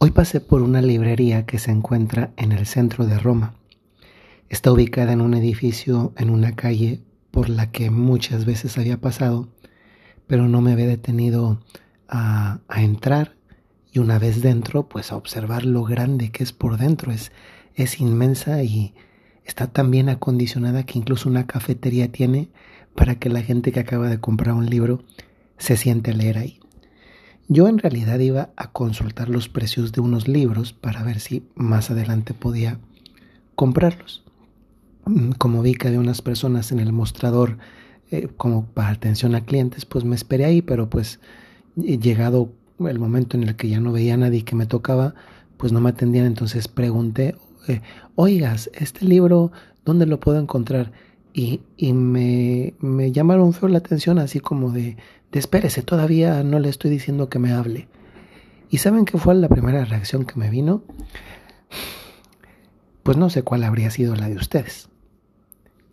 Hoy pasé por una librería que se encuentra en el centro de Roma. Está ubicada en un edificio en una calle por la que muchas veces había pasado, pero no me había detenido a, a entrar y una vez dentro, pues a observar lo grande que es por dentro. Es, es inmensa y está tan bien acondicionada que incluso una cafetería tiene para que la gente que acaba de comprar un libro se siente a leer ahí. Yo en realidad iba a consultar los precios de unos libros para ver si más adelante podía comprarlos. Mm, como vi que había unas personas en el mostrador eh, como para atención a clientes, pues me esperé ahí, pero pues llegado el momento en el que ya no veía a nadie que me tocaba, pues no me atendían, entonces pregunté, eh, oigas, este libro, ¿dónde lo puedo encontrar? Y, me, me llamaron feo la atención, así como de, de espérese, todavía no le estoy diciendo que me hable. ¿Y saben qué fue la primera reacción que me vino? Pues no sé cuál habría sido la de ustedes.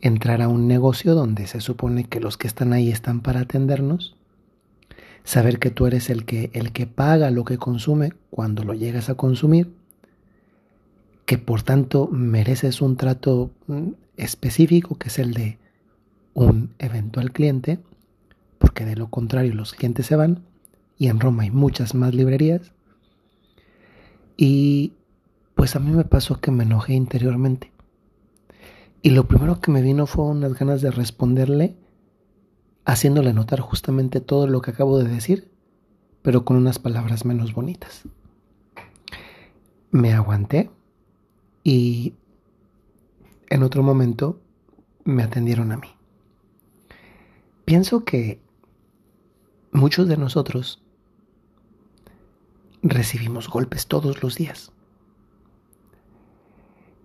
Entrar a un negocio donde se supone que los que están ahí están para atendernos, saber que tú eres el que, el que paga lo que consume cuando lo llegas a consumir, que por tanto mereces un trato mm, específico que es el de un eventual cliente, porque de lo contrario los clientes se van, y en Roma hay muchas más librerías. Y pues a mí me pasó que me enojé interiormente. Y lo primero que me vino fue unas ganas de responderle, haciéndole notar justamente todo lo que acabo de decir, pero con unas palabras menos bonitas. Me aguanté y en otro momento me atendieron a mí. Pienso que muchos de nosotros recibimos golpes todos los días.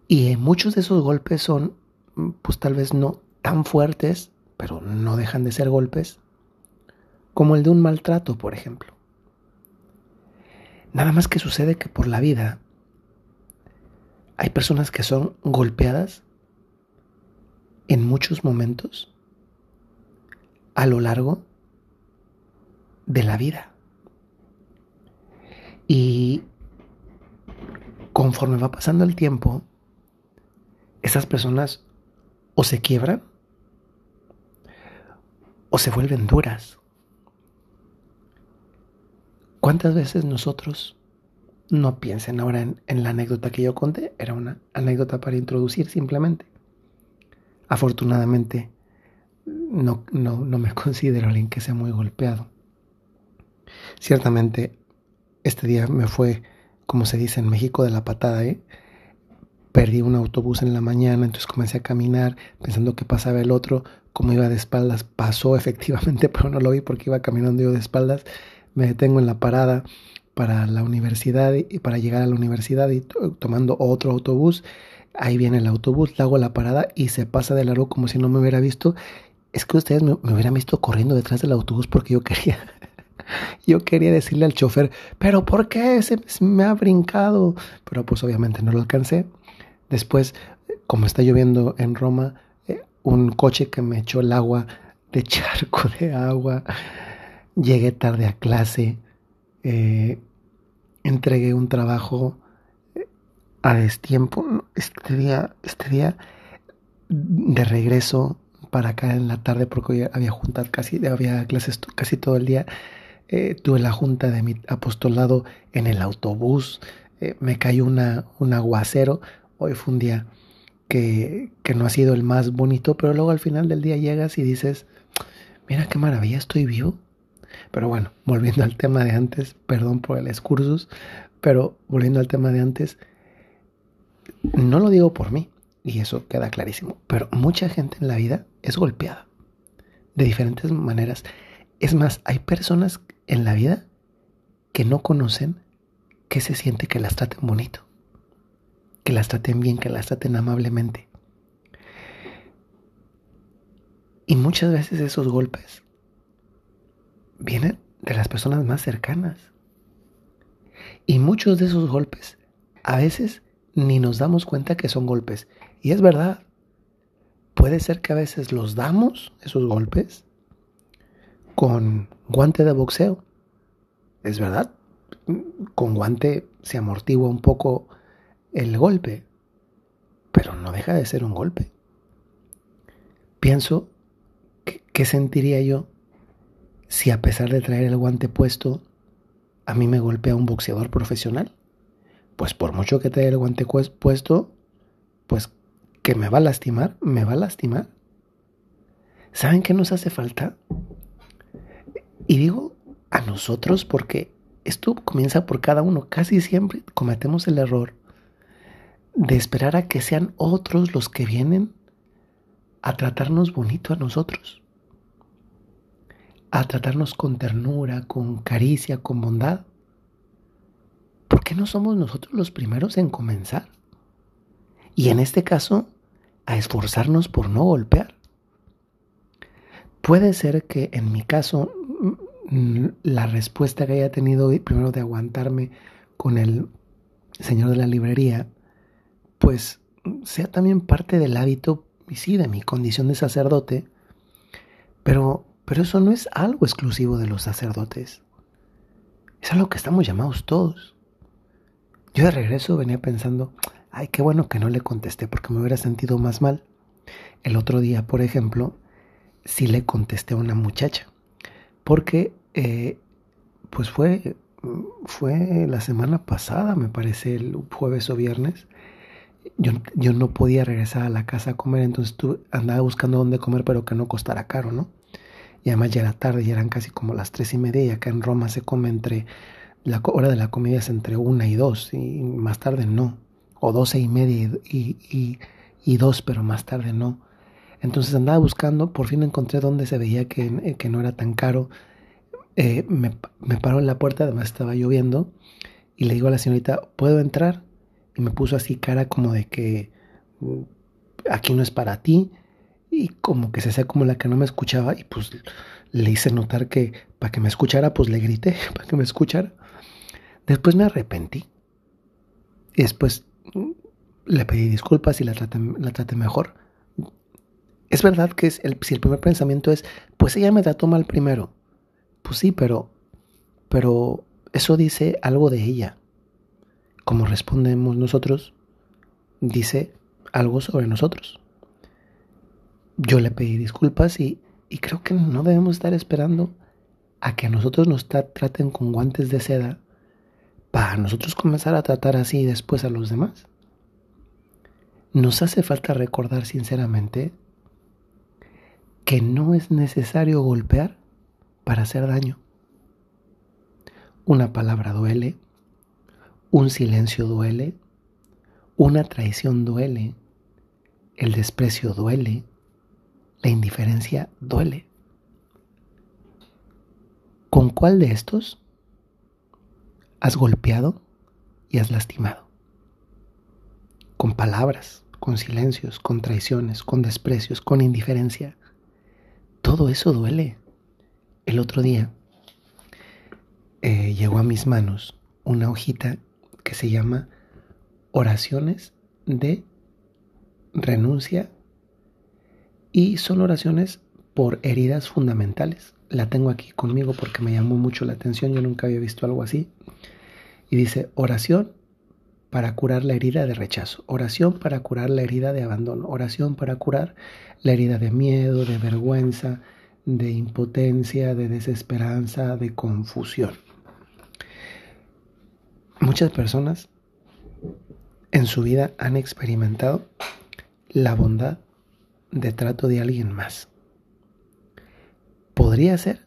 Y muchos de esos golpes son, pues tal vez no tan fuertes, pero no dejan de ser golpes, como el de un maltrato, por ejemplo. Nada más que sucede que por la vida hay personas que son golpeadas en muchos momentos a lo largo de la vida. Y conforme va pasando el tiempo, esas personas o se quiebran o se vuelven duras. ¿Cuántas veces nosotros, no piensen ahora en, en, la anécdota que yo conté, era una anécdota para introducir simplemente. Afortunadamente, no, no, no me considero alguien que sea muy golpeado. Ciertamente, este día me fue, como se dice en México, de la patada, ¿eh? Perdí un autobús en la mañana, entonces comencé a caminar pensando que pasaba el otro. Como iba de espaldas, pasó efectivamente, pero no lo vi porque iba caminando yo de espaldas. Me detengo en la parada para la universidad y para llegar a la universidad y tomando otro autobús. Ahí viene el autobús, le hago la parada y se pasa de largo como si no me hubiera visto. Es que ustedes me, hubieran visto corriendo detrás del autobús porque yo quería yo quería decirle al chofer, pero ¿por qué se me ha brincado? Pero pues obviamente no lo alcancé. Después, como está lloviendo en Roma, eh, un coche que me echó el agua de charco de agua. Llegué tarde a clase. Eh, entregué un trabajo a destiempo. Este día, este día de regreso para acá en la tarde porque hoy había juntas casi, había clases casi todo el día. Eh, tuve la junta de mi apostolado en el autobús, eh, me cayó una, un aguacero, hoy fue un día que, que no ha sido el más bonito, pero luego al final del día llegas y dices, mira qué maravilla, estoy vivo. Pero bueno, volviendo al tema de antes, perdón por el excursus, pero volviendo al tema de antes, no lo digo por mí, y eso queda clarísimo, pero mucha gente en la vida es golpeada de diferentes maneras. Es más, hay personas en la vida que no conocen qué se siente que las traten bonito, que las traten bien, que las traten amablemente. Y muchas veces esos golpes vienen de las personas más cercanas. Y muchos de esos golpes a veces ni nos damos cuenta que son golpes. Y es verdad, puede ser que a veces los damos, esos golpes, con guante de boxeo. Es verdad, con guante se amortigua un poco el golpe, pero no deja de ser un golpe. Pienso, ¿qué sentiría yo si a pesar de traer el guante puesto, a mí me golpea un boxeador profesional? Pues por mucho que traiga el guante puesto, pues que me va a lastimar, me va a lastimar. ¿Saben qué nos hace falta? Y digo a nosotros porque esto comienza por cada uno. Casi siempre cometemos el error de esperar a que sean otros los que vienen a tratarnos bonito a nosotros, a tratarnos con ternura, con caricia, con bondad. ¿Por qué no somos nosotros los primeros en comenzar? Y en este caso, a esforzarnos por no golpear. Puede ser que en mi caso mm, la respuesta que haya tenido primero de aguantarme con el señor de la librería, pues sea también parte del hábito y sí de mi condición de sacerdote, pero, pero eso no es algo exclusivo de los sacerdotes. Es algo que estamos llamados todos. Yo de regreso venía pensando, ay, qué bueno que no le contesté porque me hubiera sentido más mal. El otro día, por ejemplo, sí le contesté a una muchacha, porque eh, pues fue, fue la semana pasada, me parece, el jueves o viernes. Yo, yo no podía regresar a la casa a comer, entonces tú andaba buscando dónde comer, pero que no costara caro, ¿no? Y además ya era tarde, ya eran casi como las tres y media, y acá en Roma se come entre, la hora de la comida es entre una y dos, y más tarde no, o doce y media y, y, dos, pero más tarde no. Entonces andaba buscando, por fin encontré donde se veía que, eh, que no era tan caro. Eh, me, me paró en la puerta, además estaba lloviendo, y le digo a la señorita, ¿puedo entrar? Y me puso así cara como de que mm, aquí no es para ti, y como que se hacía como la que no me escuchaba, y pues le hice notar que para que me escuchara, pues le grité para que me escuchara. Después me arrepentí. Y después mm, le pedí disculpas y la traté, la mejor. Es verdad que es el, si el primer pensamiento es, pues ella me trató mal primero. Pues sí, pero, pero eso dice algo de ella. Como respondemos nosotros, dice algo sobre nosotros. Yo le pedí disculpas y, creo que no debemos estar esperando a que a nosotros nos traten con guantes de seda para nosotros comenzar a tratar así después a los demás. Nos hace falta recordar sinceramente que no es necesario golpear para hacer daño. Una palabra duele, un silencio duele, una traición duele, el desprecio duele, la indiferencia duele. ¿Con cuál de estos has golpeado y has lastimado? Con palabras, con silencios, con traiciones, con desprecios, con indiferencia. Todo eso duele. El otro día eh, llegó a mis manos una hojita que se llama Oraciones de Renuncia y son oraciones por heridas fundamentales. La tengo aquí conmigo porque me llamó mucho la atención, yo nunca había visto algo así. Y dice, oración para curar la herida de rechazo, oración para curar la herida de abandono, oración para curar la herida de miedo, de vergüenza, de impotencia, de desesperanza, de confusión. Muchas personas en su vida han experimentado la bondad de trato de alguien más. Podría ser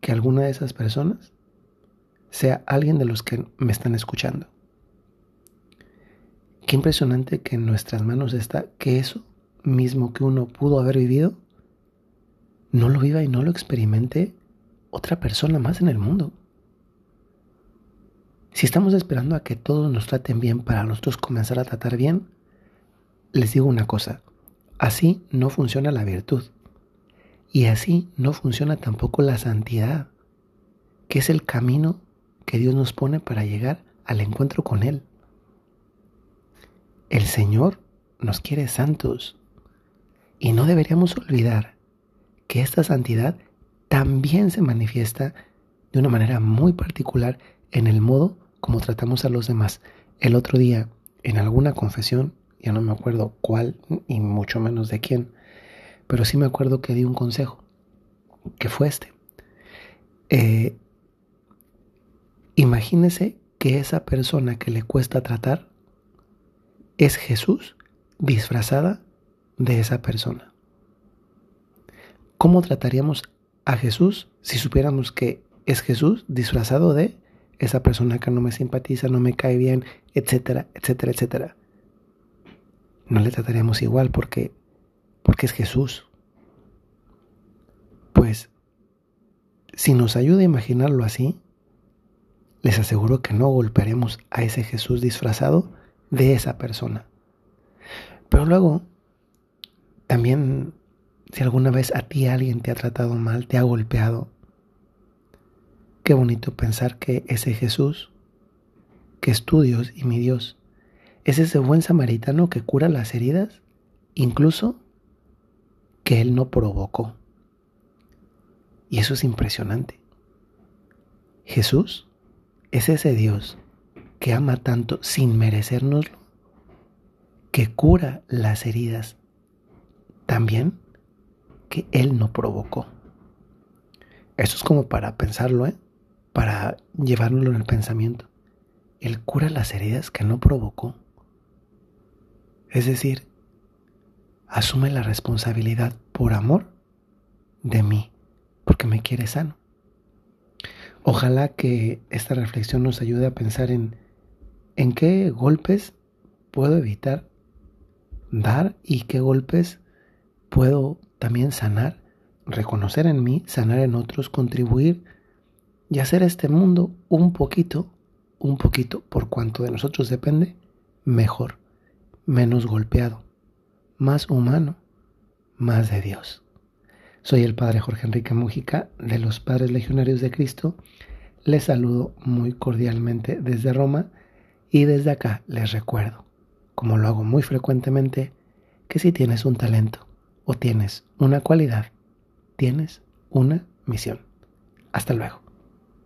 que alguna de esas personas sea alguien de los que me están escuchando. Qué impresionante que en nuestras manos está que eso mismo que uno pudo haber vivido, no lo viva y no lo experimente otra persona más en el mundo. Si estamos esperando a que todos nos traten bien para nosotros comenzar a tratar bien, les digo una cosa, así no funciona la virtud y así no funciona tampoco la santidad, que es el camino que Dios nos pone para llegar al encuentro con Él. El Señor nos quiere santos y no deberíamos olvidar que esta santidad también se manifiesta de una manera muy particular en el modo como tratamos a los demás. El otro día, en alguna confesión, ya no me acuerdo cuál y mucho menos de quién, pero sí me acuerdo que di un consejo, que fue este. Eh, imagínese que esa persona que le cuesta tratar es Jesús disfrazada de esa persona. ¿Cómo trataríamos a Jesús si supiéramos que es Jesús disfrazado de esa persona que no me simpatiza, no me cae bien, etcétera, etcétera, etcétera? No le trataríamos igual porque porque es Jesús. Pues si nos ayuda a imaginarlo así, les aseguro que no golpearemos a ese Jesús disfrazado de esa persona. Pero luego, también, si alguna vez a ti alguien te ha tratado mal, te ha golpeado, qué bonito pensar que ese Jesús, que es tu Dios y mi Dios, es ese buen samaritano que cura las heridas, incluso que Él no provocó. Y eso es impresionante. Jesús es ese Dios que ama tanto sin merecérnoslo, que cura las heridas también que Él no provocó. Eso es como para pensarlo, ¿eh? para llevárnoslo en el pensamiento. Él cura las heridas que no provocó. Es decir, asume la responsabilidad por amor de mí, porque me quiere sano. Ojalá que esta reflexión nos ayude a pensar en en qué golpes puedo evitar dar y qué golpes puedo también sanar, reconocer en mí, sanar en otros, contribuir y hacer este mundo un poquito, un poquito, por cuanto de nosotros depende, mejor, menos golpeado, más humano, más de Dios. Soy el Padre Jorge Enrique Mújica de los Padres Legionarios de Cristo. Les saludo muy cordialmente desde Roma y desde acá les recuerdo, como lo hago muy frecuentemente, que si tienes un talento o tienes una cualidad, tienes una misión. Hasta luego.